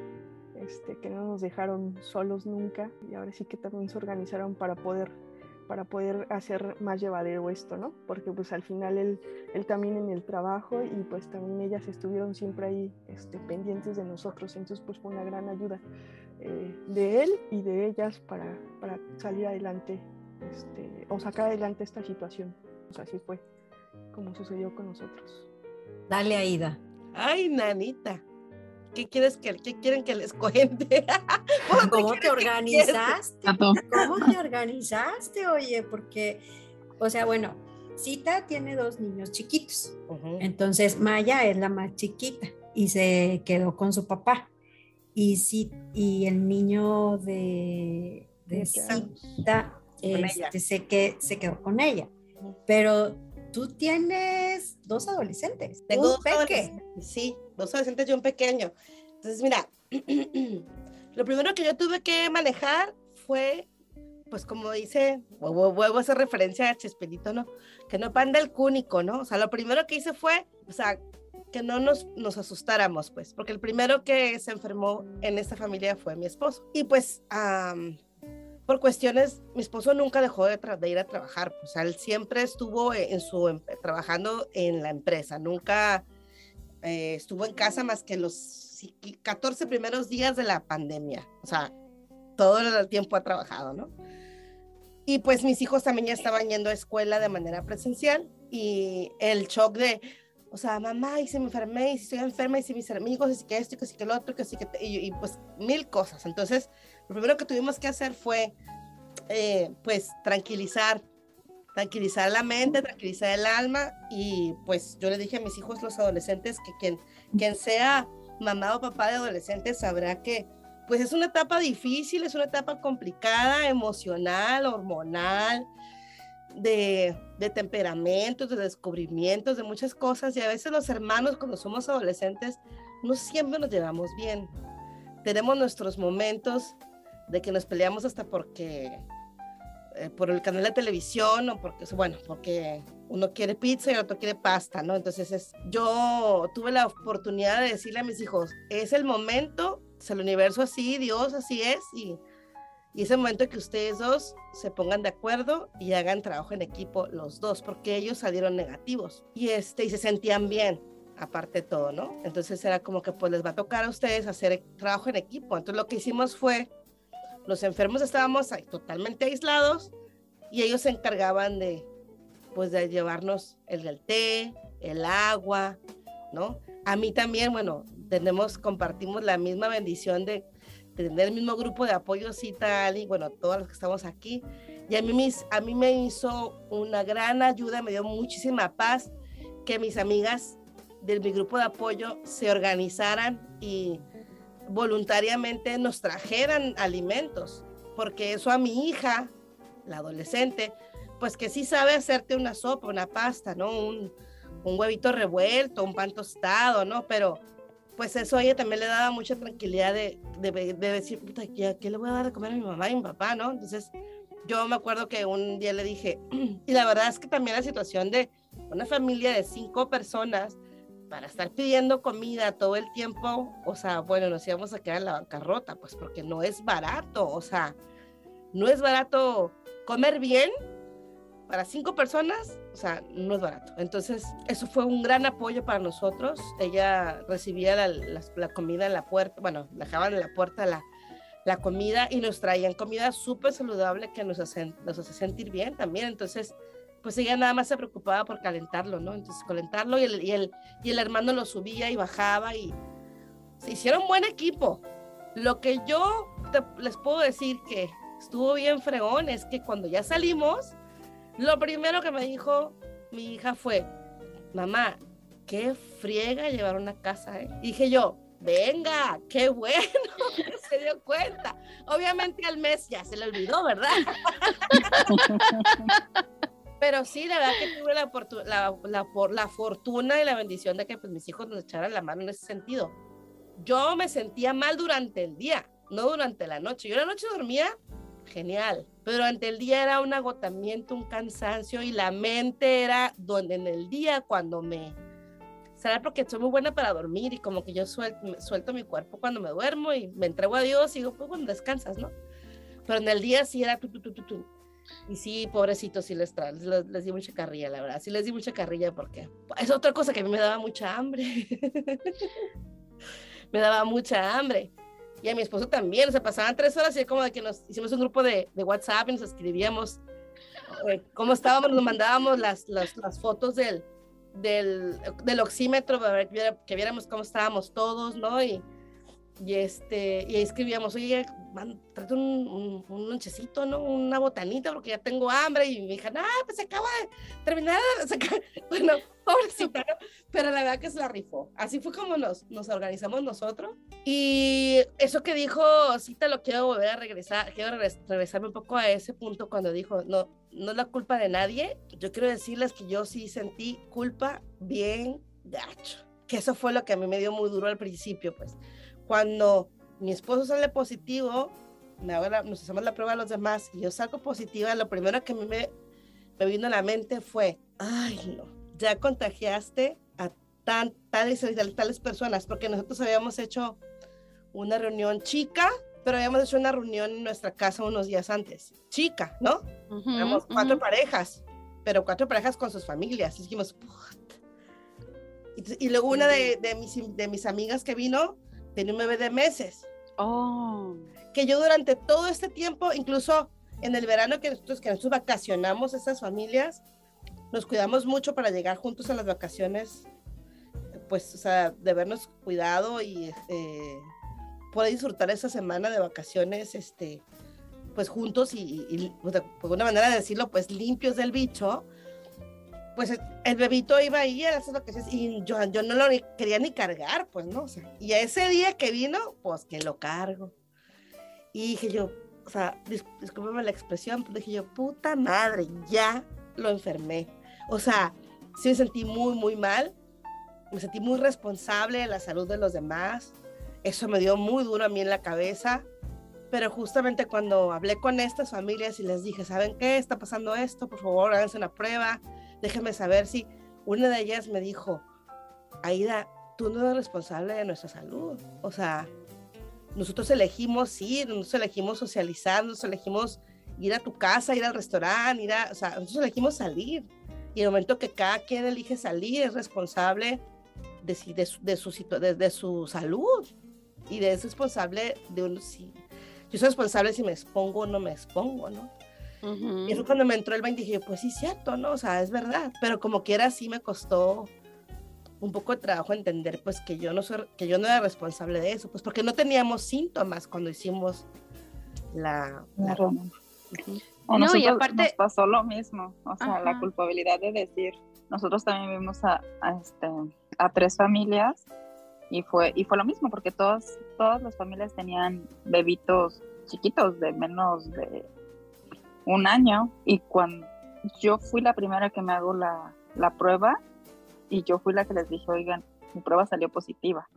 este, que no nos dejaron solos nunca y ahora sí que también se organizaron para poder para poder hacer más llevadero esto, ¿no? Porque pues al final él, él también en el trabajo y pues también ellas estuvieron siempre ahí este, pendientes de nosotros, entonces pues fue una gran ayuda eh, de él y de ellas para, para salir adelante este, o sacar adelante esta situación. Pues así fue como sucedió con nosotros. Dale, Aida. Ay, nanita. ¿Qué quieres que qué quieren que les cuente? (laughs) ¿Cómo, te, organizaste? ¿Cómo (laughs) te organizaste? Oye, porque, o sea, bueno, Cita tiene dos niños chiquitos. Entonces, Maya es la más chiquita y se quedó con su papá. Y, sí, y el niño de, de Cita este, se, que, se quedó con ella. Pero tú tienes dos adolescentes. Tengo dos adolescentes. Sí, dos adolescentes y un pequeño. Entonces, mira, (clears throat) lo primero que yo tuve que manejar fue, pues como dice, vuelvo a hacer referencia a Chespirito, ¿no? Que no panda el cúnico, ¿no? O sea, lo primero que hice fue, o sea, que no nos, nos asustáramos, pues, porque el primero que se enfermó en esta familia fue mi esposo. Y pues, por cuestiones, mi esposo nunca dejó de, ir a trabajar, pues él siempre estuvo en su, em, trabajando en la empresa, nunca eh, estuvo en casa más que los 14 primeros días de la pandemia, o sea, todo el tiempo ha trabajado, ¿no? Y pues mis hijos también ya estaban yendo a escuela de manera presencial y el shock de, o sea, mamá, y si me enfermé, y si estoy enferma, y si mis amigos, y si que esto, y que si que lo otro, que si que, y, pues mil cosas. Entonces, lo primero que tuvimos que hacer fue, eh, pues, tranquilizar, tranquilizar la mente, tranquilizar el alma, y pues yo le dije a mis hijos, los adolescentes, que quien, quien sea mamá o papá de adolescentes sabrá que, pues, es una etapa difícil, es una etapa complicada, emocional, hormonal, de, de, temperamentos, de descubrimientos, de muchas cosas. Y a veces los hermanos cuando somos adolescentes no siempre nos llevamos bien. Tenemos nuestros momentos de que nos peleamos hasta porque eh, por el canal de televisión o porque, bueno, porque uno quiere pizza y otro quiere pasta, ¿no? Entonces es, yo tuve la oportunidad de decirle a mis hijos, es el momento, es el universo así, Dios así es, y, y es el momento que ustedes dos se pongan de acuerdo y hagan trabajo en equipo los dos, porque ellos salieron negativos y, este, y se sentían bien, aparte de todo, ¿no? Entonces era como que pues les va a tocar a ustedes hacer trabajo en equipo. Entonces lo que hicimos fue, los enfermos estábamos ahí, totalmente aislados y ellos se encargaban de, pues de llevarnos el del té, el agua, ¿no? A mí también, bueno, tenemos, compartimos la misma bendición de tener el mismo grupo de apoyo, Cita, Ali, bueno, todos los que estamos aquí. Y a mí, a mí me hizo una gran ayuda, me dio muchísima paz que mis amigas de mi grupo de apoyo se organizaran y voluntariamente nos trajeran alimentos, porque eso a mi hija, la adolescente, pues que sí sabe hacerte una sopa, una pasta, ¿no? Un, un huevito revuelto, un pan tostado, ¿no? Pero pues eso a ella también le daba mucha tranquilidad de, de, decir, puta, ¿qué, ¿qué, le voy a dar de comer a mi mamá y mi papá, no? Entonces, yo me acuerdo que un día le dije, (clears throat) y la verdad es que también la situación de una familia de cinco personas para estar pidiendo comida todo el tiempo, o sea, bueno, nos íbamos a quedar en la bancarrota, pues porque no es barato, o sea, no es barato comer bien para cinco personas, o sea, no es barato. Entonces, eso fue un gran apoyo para nosotros. Ella recibía la, comida en la puerta, bueno, dejaban en la puerta la, la comida y nos traían comida súper saludable que nos, hacen, nos hace sentir bien también. Entonces, pues ella nada más se preocupaba por calentarlo, ¿no? Entonces, calentarlo y el, y el, y el hermano lo subía y bajaba y se hicieron buen equipo. Lo que yo les puedo decir que estuvo bien fregón es que cuando ya salimos, lo primero que me dijo mi hija fue, mamá, qué friega llevar una casa, ¿eh? dije yo, venga, qué bueno, (laughs) se dio cuenta. Obviamente al mes ya se le olvidó, ¿verdad? (laughs) Pero sí, la verdad que tuve la, fortuna y la bendición de que pues, mis hijos nos echaran la mano en ese sentido. yo me sentía mal durante el día, no durante la noche. Yo la noche dormía genial, pero durante el día era un agotamiento, un cansancio y la mente era donde en el día cuando me... Será porque soy muy buena para dormir y como que yo suelto, suelto mi cuerpo cuando me duermo y me entrego a Dios y digo, pues bueno, descansas, ¿no? Pero en el día sí era... Tu, tu, tu, y sí, pobrecitos, sí les, les, les, di mucha carrilla, la verdad. Sí les di mucha carrilla porque es otra cosa que a mí me daba mucha hambre. (laughs) me daba mucha hambre. Y a mi esposo también, o sea, pasaban tres horas y como de que nos hicimos un grupo de, de WhatsApp y nos escribíamos eh, cómo estábamos, nos mandábamos las, las, fotos del, del, del, oxímetro para que viéramos cómo estábamos todos, ¿no? Y, y, este, y ahí escribíamos, oye, trate un, un, lonchecito, ¿no? Una botanita porque ya tengo hambre. Y me dijeron, ah, pues se acaba de terminar. (laughs) Bueno, (laughs) pobrecita, ¿no? Pero la verdad que se la rifó. Así fue como nos, nos organizamos nosotros. Y eso que dijo, sí te lo quiero volver a regresar, quiero regresarme un poco a ese punto cuando dijo, no, no es la culpa de nadie. Yo quiero decirles que yo sí sentí culpa bien gacho. Que eso fue lo que a mí me dio muy duro al principio, pues cuando mi esposo sale positivo, me nos hacemos la prueba a los demás y yo salgo positiva, lo primero que a mí me, me vino a la mente fue, ay no, ya contagiaste a tan, tales, tales personas, porque nosotros habíamos hecho una reunión chica, pero habíamos hecho una reunión en nuestra casa unos días antes. Chica, ¿no? Uh cuatro parejas, pero cuatro parejas con sus familias. Y dijimos, y, y, luego una de, de, mis, de mis amigas que vino, tenía un bebé de meses. Oh. Que yo durante todo este tiempo, incluso en el verano que nosotros, que nosotros vacacionamos esas familias, nos cuidamos mucho para llegar juntos a las vacaciones, pues, o sea, de vernos cuidado y este, poder disfrutar esa semana de vacaciones, este, pues juntos y, y, pues, de, una manera de decirlo, pues limpios del bicho, pues el bebito iba ahí a hacer lo que y yo, yo no lo quería ni cargar, pues no, o sea, y ese día que vino, pues que lo cargo. Y dije yo, o sea, discúlpeme la expresión, pero dije yo, puta madre, ya lo enfermé. O sea, sí me sentí muy, muy mal, me sentí muy responsable de la salud de los demás, eso me dio muy duro a mí en la cabeza, pero justamente cuando hablé con estas familias y les dije, ¿saben qué? Está pasando esto, por favor, háganse una prueba déjeme saber si una de ellas me dijo, Aida, tú no eres responsable de nuestra salud. O sea, nosotros elegimos ir, nosotros elegimos socializar, nosotros elegimos ir a tu casa, ir al restaurante, o sea, nosotros elegimos salir. Y el momento que cada quien elige salir es responsable de, de, de, su, de, de su salud y es responsable de uno. Si, yo soy responsable si me expongo o no me expongo, ¿no? Y eso cuando me entró el 20 dije, pues sí, cierto, ¿no? O sea, es verdad, pero como quiera sí me costó un poco de trabajo entender pues que yo no soy, que yo no era responsable de eso, pues porque no teníamos síntomas cuando hicimos la, la no, y aparte nos pasó lo mismo, o sea, la culpabilidad de decir, nosotros también vimos a, a, este, a tres familias y fue y fue lo mismo porque todas todas las familias tenían bebitos chiquitos de menos de un año y cuando yo fui la primera que me hago la, la prueba y yo fui la que les dije, oigan, mi prueba salió positiva,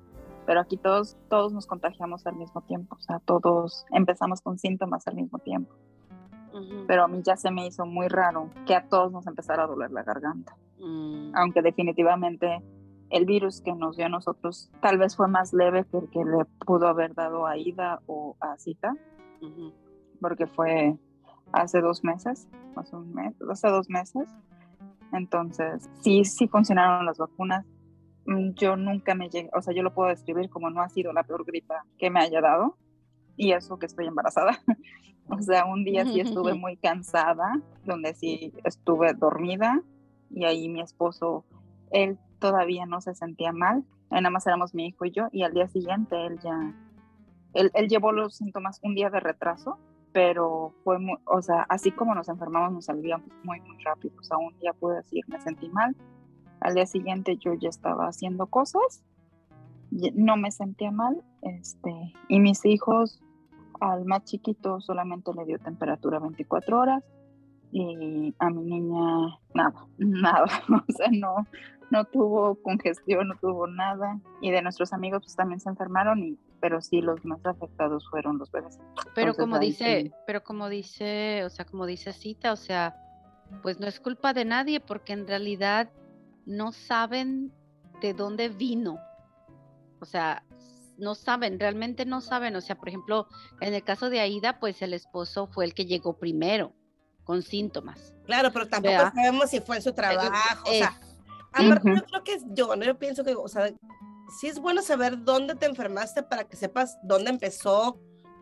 pero aquí todos, todos nos contagiamos al mismo tiempo, o sea, todos empezamos con síntomas al mismo tiempo. Pero a mí ya se me hizo muy raro que a todos nos empezara a doler la garganta. Mm. Aunque definitivamente el virus que nos dio a nosotros tal vez fue más leve que el que le pudo haber dado a Ida o a Cita, porque fue hace dos meses, hace un mes, hace dos meses. Entonces, sí, sí funcionaron las vacunas. Mm, yo nunca me llegué, o sea, yo lo puedo describir como no ha sido la peor gripa que me haya dado. Y eso que estoy embarazada. (laughs) o sea, un día sí estuve muy cansada, donde sí estuve dormida y ahí mi esposo, él todavía no se sentía mal. Nada más éramos mi hijo y yo y al día siguiente él ya, él, él llevó los síntomas un día de retraso pero fue muy, o sea, así como nos enfermamos, nos salíamos muy, muy rápido. O sea, un día pude decir, me sentí mal. Al día siguiente yo ya estaba haciendo cosas, no me sentía mal, este, y mis hijos, al más chiquito solamente le dio temperatura 24 horas, y a mi niña nada, (laughs) nada, o sea, no, no tuvo congestión, no tuvo nada. Y de nuestros amigos pues también se enfermaron, y, pero sí los más afectados fueron los bebés. Pero como dice, pero como dice, o sea, como dice Cita, o sea, pues no es culpa de nadie porque en realidad no saben de dónde vino. O sea, no saben, realmente no saben. O sea, por ejemplo, en el caso de Aida, pues el esposo fue el que llegó primero con síntomas. Claro, pero tampoco sabemos si fue en su trabajo. o sea, aparte, yo creo que yo, ¿no? yo pienso que, o sea, sí es bueno saber dónde te enfermaste para que sepas dónde empezó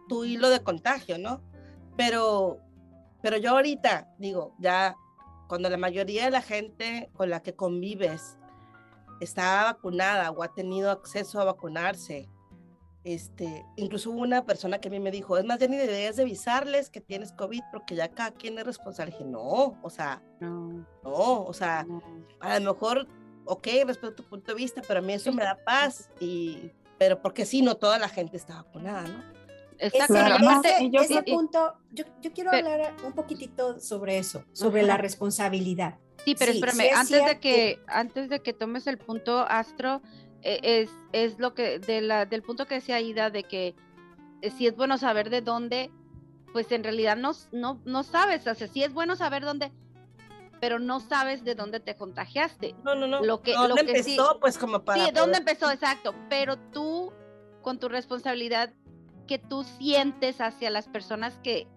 tu hilo de contagio, ¿no? Pero, pero yo ahorita digo, ya cuando la mayoría de la gente con la que convives está vacunada o ha tenido acceso a vacunarse, este, incluso hubo una persona que a mí me dijo, es más, ya ni deberías de avisarles que tienes COVID porque ya cada quien es responsable. dije, no, o sea, no, no o sea, a lo mejor, ok, respeto tu punto de vista, pero a mí eso me da paz, y, pero porque sí, no toda la gente está vacunada, ¿no? Exactamente. Ese, ese punto, yo, yo quiero hablar un poquitito sobre eso, sobre la responsabilidad. Sí, pero espérame, antes de que, antes de que tomes el punto, Astro, es, es lo que, de la, del punto que decía Aida, de que eh, si es bueno saber de dónde, pues en realidad no, no, no sabes, o sea, sí es bueno saber dónde, pero no sabes de dónde te contagiaste. No, no, no. Lo que, ¿Dónde lo que empezó? pues como para. Sí, ¿dónde empezó? Exacto. Pero tú, con tu responsabilidad que tú sientes hacia las personas que,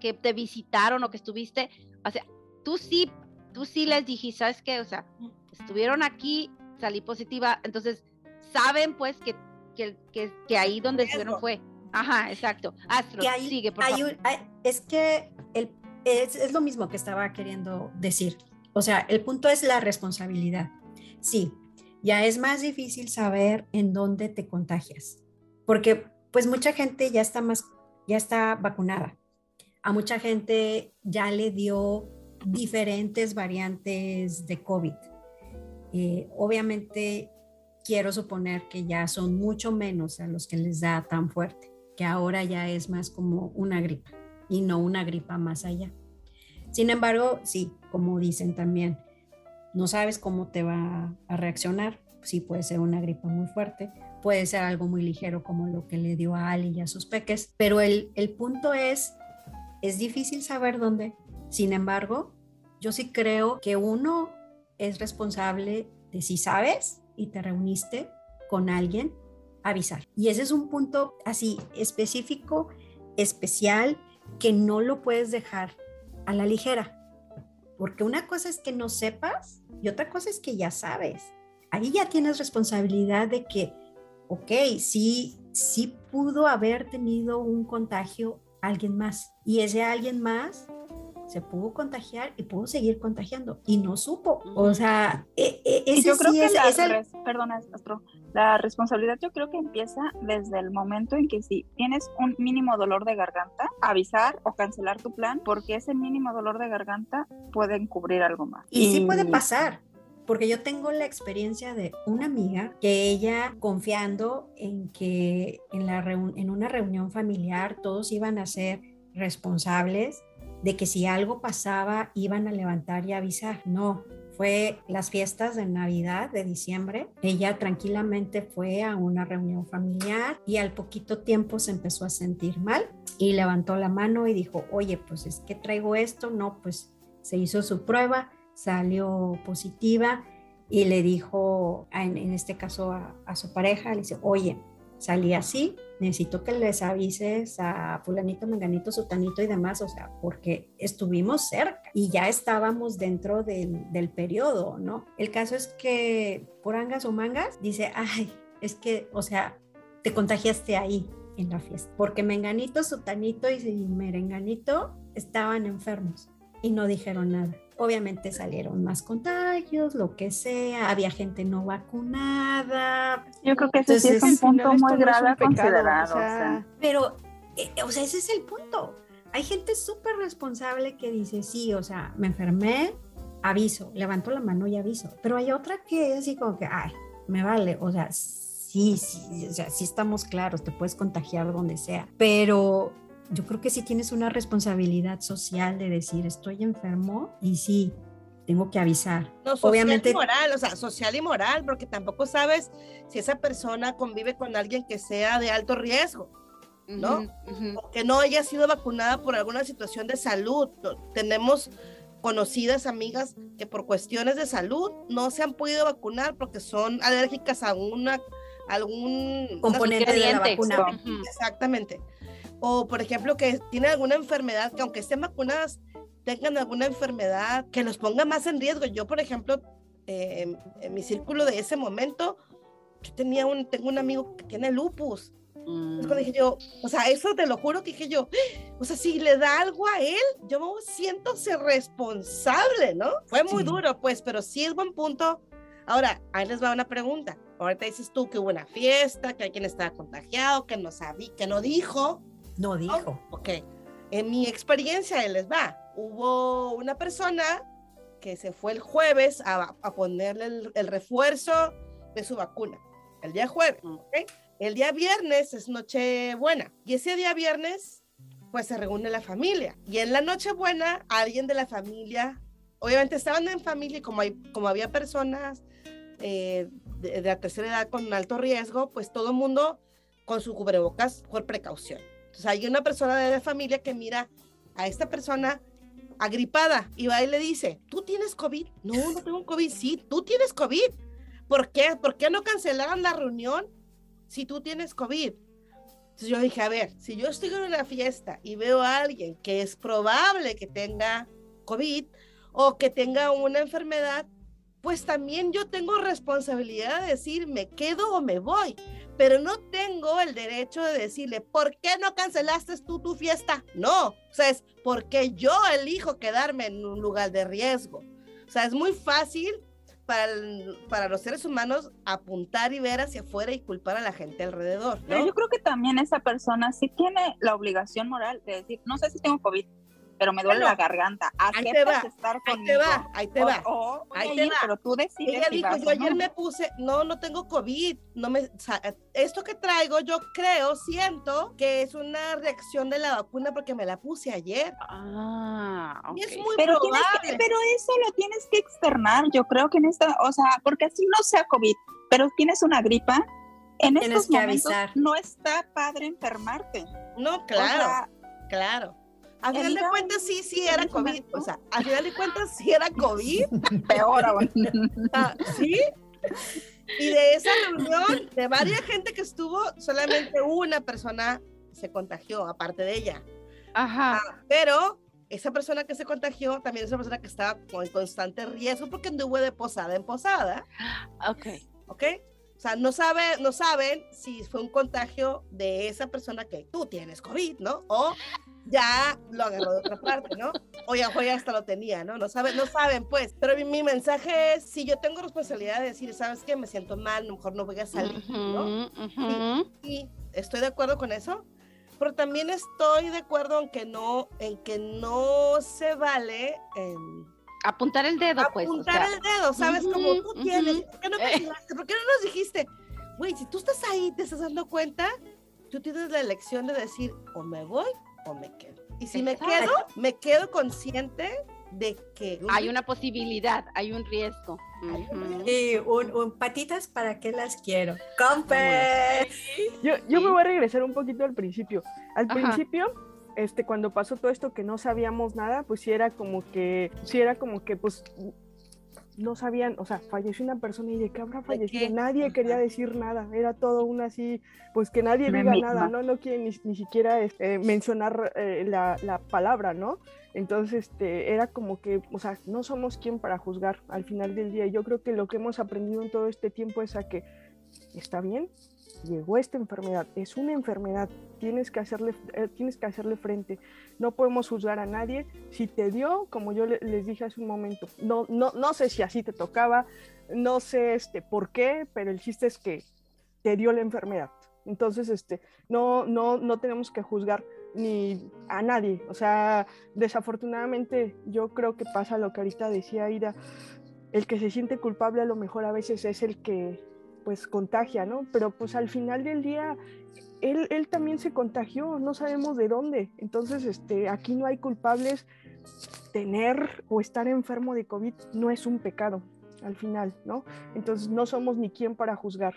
que te visitaron o que estuviste, o sea, tú sí, tú sí les dijiste, ¿sabes qué? O sea, estuvieron aquí, salí positiva, entonces saben pues que, que, que, ahí donde estuvieron fue. Ajá, exacto. Astro, sigue, por favor. es que el, es, es, lo mismo que estaba queriendo decir. O sea, el punto es la responsabilidad. Sí, ya es más difícil saber en dónde te contagias, porque pues mucha gente ya está más, ya está vacunada. A mucha gente ya le dio diferentes variantes de COVID. Eh, obviamente quiero suponer que ya son mucho menos a los que les da tan fuerte, que ahora ya es más como una gripa y no una gripa más allá. Sin embargo, sí, como dicen también, no sabes cómo te va a reaccionar. Sí puede ser una gripa muy fuerte, puede ser algo muy ligero como lo que le dio a Ali y a sus peques, pero el, el punto es, es difícil saber dónde. Sin embargo, yo sí creo que uno es responsable de si sabes y te reuniste con alguien, avisar. Y ese es un punto así específico, especial, que no lo puedes dejar a la ligera. Porque una cosa es que no sepas y otra cosa es que ya sabes. Ahí ya tienes responsabilidad de que ok, sí, sí pudo haber tenido un contagio alguien más y ese alguien más se pudo contagiar y pudo seguir contagiando y no supo. O sea, e, e, yo creo que la, perdona, la responsabilidad yo creo que empieza desde el momento en que si tienes un mínimo dolor de garganta, avisar o cancelar tu plan, porque ese mínimo dolor de garganta puede encubrir algo más. Y, y sí puede pasar porque yo tengo la experiencia de una amiga que ella confiando en que en, la en una reunión familiar todos iban a ser responsables de que si algo pasaba iban a levantar y avisar. No, fue las fiestas de Navidad de diciembre. Ella tranquilamente fue a una reunión familiar y al poquito tiempo se empezó a sentir mal y levantó la mano y dijo, oye, pues es que traigo esto. No, pues se hizo su prueba salió positiva y le dijo, en, este caso a, su pareja, le dice, oye, salí así, necesito que les avises a fulanito, menganito, sutanito y demás, o sea, porque estuvimos cerca y ya estábamos dentro del, del periodo, ¿no? El caso es que por angas o mangas, dice, ay, es que, o sea, te contagiaste ahí en la fiesta, porque menganito, sutanito y merenganito estaban enfermos y no dijeron nada. Obviamente salieron más contagios, lo que sea, había gente no vacunada. Yo creo que ese sí es un punto muy grave a considerar. O sea, Pero, eh, o sea, ese es el punto. Hay gente súper responsable que dice, sí, o sea, me enfermé, aviso, levanto la mano y aviso. Pero hay otra que es así como que, ay, me vale, o sea, sí, sí, o sea, sí estamos claros, te puedes contagiar donde sea, pero yo creo que sí tienes una responsabilidad social de decir, estoy enfermo y sí, tengo que avisar. No, social Obviamente, y moral, o sea, social y moral, porque tampoco sabes si esa persona convive con alguien que sea de alto riesgo, ¿no? O que no haya sido vacunada por alguna situación de salud. Tenemos conocidas amigas que por cuestiones de salud no se han podido vacunar porque son alérgicas a una algún componente de la vacuna. Exactamente. O por ejemplo que tienen alguna enfermedad que aunque estén vacunadas tengan alguna enfermedad que los ponga más en riesgo. Yo por ejemplo en mi círculo de ese momento yo tenía un tengo un amigo que tiene lupus cuando dije yo, o sea, eso te lo juro que dije yo, (gasps) o sea, si le da algo a él, yo me siento ser responsable, ¿no? Fue muy duro, pues, pero sí es buen punto. Ahora, ahí les va una pregunta. Ahorita dices tú que hubo una fiesta, que alguien estaba contagiado, que no sabía, que no dijo. No dijo. Ok. En mi experiencia, ahí les va. Hubo una persona que se fue el jueves a, a ponerle el, el, refuerzo de su vacuna. El día jueves, ¿ok? El día viernes es Nochebuena y ese día viernes pues se reúne la familia y en la Nochebuena alguien de la familia, obviamente estaban en familia y como, hay, como había personas eh, de, la tercera edad con alto riesgo, pues todo el mundo con su cubrebocas por precaución. Entonces hay una persona de la familia que mira a esta persona agripada y va y le dice, ¿tú tienes COVID? No, no tengo COVID. Sí, tú tienes COVID. ¿Por qué? ¿Por qué no cancelaron la reunión? si tú tienes COVID. Entonces yo dije, a ver, si yo estoy en una fiesta y veo a alguien que es probable que tenga COVID o que tenga una enfermedad, pues también yo tengo responsabilidad de decir, me quedo o me voy, pero no tengo el derecho de decirle, ¿por qué no cancelaste tú tu fiesta? No, o sea, es porque yo elijo quedarme en un lugar de riesgo. O sea, es muy fácil para, los seres humanos apuntar y ver hacia afuera y culpar a la gente alrededor. Pero yo creo que también esa persona sí tiene la obligación moral de decir, no sé si tengo COVID, pero me duele la garganta. Ahí te va, estar ahí te va, ahí te va. ahí te va. Pero tú decides. Ella dijo, yo ayer me puse, no, no tengo COVID, no me, esto que traigo yo creo, siento que es una reacción de la vacuna porque me la puse ayer. Ah, okay. Y es muy pero probable. pero eso lo tienes que externar, yo creo que en esta, o sea, porque así no sea COVID, pero tienes una gripa, en estos momentos no está padre enfermarte. No, claro, claro. A final de cuentas, sí, sí era COVID. O sea, a final de cuentas, sí era COVID. (laughs) Peor aún. (laughs) Sí. Y de esa reunión, de varias gente que estuvo, solamente una persona se contagió, aparte de ella. Ajá. Ah, pero esa persona que se contagió también es una persona que estaba con constante riesgo porque anduvo de posada en posada. Ok. Ok. O sea, no, sabe, no saben si fue un contagio de esa persona que tú tienes COVID, ¿no? O ya lo agarró de otra parte, ¿no? O ya, hasta lo tenía, ¿no? No saben, no saben, pues. Pero mi, mensaje es, si yo tengo responsabilidad de decir, ¿sabes qué? Me siento mal, a lo mejor no voy a salir, ¿no? y, estoy de acuerdo con eso, pero también estoy de acuerdo en que no, en que no se vale... apuntar el dedo, pues. Apuntar el dedo, ¿sabes? Como tú tienes, ¿por qué no ¿Por qué no nos dijiste? Güey, si tú estás ahí, te estás dando cuenta, tú tienes la elección de decir, o me voy o me quedo. Y si me quedo, me quedo consciente de que... Hay una posibilidad, hay un riesgo. Y un, patitas, ¿para qué las quiero? ¡Compe! Yo, yo me voy a regresar un poquito al principio. Al principio, este, cuando pasó todo esto que no sabíamos nada, pues sí era como que, sí era como que, pues no sabían, o sea, falleció una persona y de qué habrá fallecido, nadie quería decir nada, era todo un así, pues que nadie diga nada, ¿no? No quieren ni, siquiera este, mencionar eh, la, la, palabra, ¿no? Entonces, este, era como que, o sea, no somos quien para juzgar al final del día. Yo creo que lo que hemos aprendido en todo este tiempo es a que está bien, llegó esta enfermedad, es una enfermedad, tienes que hacerle, eh, tienes que hacerle frente. No podemos juzgar a nadie. Si te dio, como yo les dije hace un momento, no, no, no sé si así te tocaba, no sé este, por qué, pero el chiste es que te dio la enfermedad. Entonces, este, no, no, no tenemos que juzgar ni a nadie. O sea, desafortunadamente yo creo que pasa lo que ahorita decía Ida, el que se siente culpable a lo mejor a veces es el que pues contagia, ¿no? Pero pues al final del día él, él, también se contagió, no sabemos de dónde. Entonces, este, aquí no hay culpables. Tener o estar enfermo de COVID no es un pecado al final, ¿no? Entonces no somos ni quien para juzgar.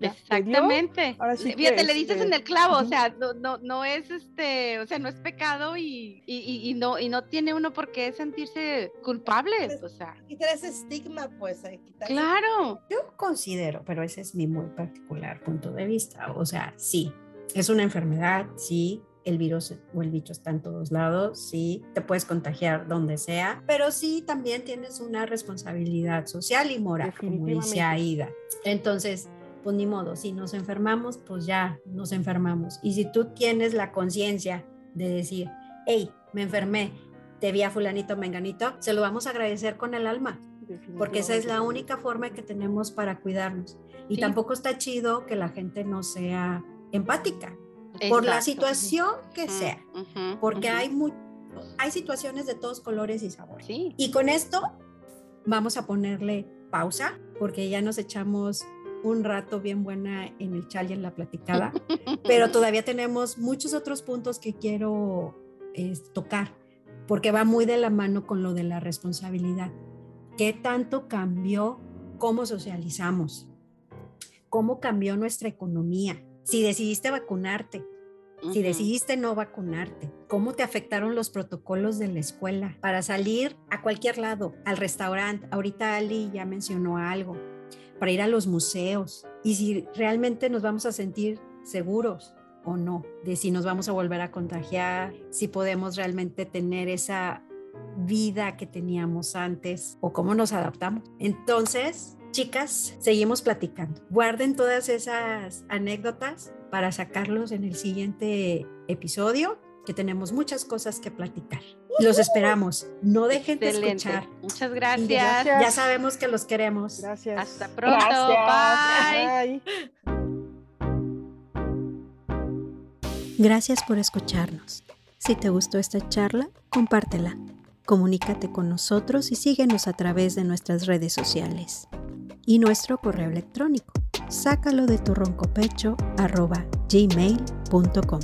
Exactamente. Ahora sí Fíjate, le dices en el clavo, o sea, no, no, no es este, o sea, no es pecado y, y, y, no, y no tiene uno por qué sentirse culpable, o sea. Quitar ese estigma, pues. Claro. Yo considero, pero ese es mi muy particular punto de vista, o sea, sí, es una enfermedad, sí, el virus o el bicho está en todos lados, sí, te puedes contagiar donde sea, pero sí también tienes una responsabilidad social y moral, como dice Aida. Entonces, pues ni modo, si nos enfermamos, pues ya nos enfermamos. Y si tú tienes la conciencia de decir, hey, me enfermé, te vi a fulanito, menganito, se lo vamos a agradecer con el alma, porque esa es la única forma que tenemos para cuidarnos. Y tampoco está chido que la gente no sea empática por la situación que sea, porque hay, hay situaciones de todos colores y sabores. Y con esto vamos a ponerle pausa, porque ya nos echamos un rato bien buena en el chal y en la platicada, (laughs) pero todavía tenemos muchos otros puntos que quiero tocar, porque va muy de la mano con lo de la responsabilidad. ¿Qué tanto cambió cómo socializamos? ¿Cómo cambió nuestra economía? Si decidiste vacunarte, si decidiste no vacunarte, cómo te afectaron los protocolos de la escuela para salir a cualquier lado, al restaurante. Ahorita Ali ya mencionó algo, para ir a los museos y si realmente nos vamos a sentir seguros o no, de si nos vamos a volver a contagiar, si podemos realmente tener esa vida que teníamos antes o cómo nos adaptamos. Entonces, chicas, seguimos platicando. Guarden todas esas anécdotas para sacarlos en el siguiente episodio, que tenemos muchas cosas que platicar. Los esperamos. No dejen de escuchar. Muchas gracias. Ya sabemos que los queremos. Gracias. Hasta pronto. Bye. Gracias por escucharnos. Si te gustó esta charla, compártela. Comunícate con nosotros y síguenos a través de nuestras redes sociales y nuestro correo electrónico. Sácalo de tu roncopecho arroba gmail.com.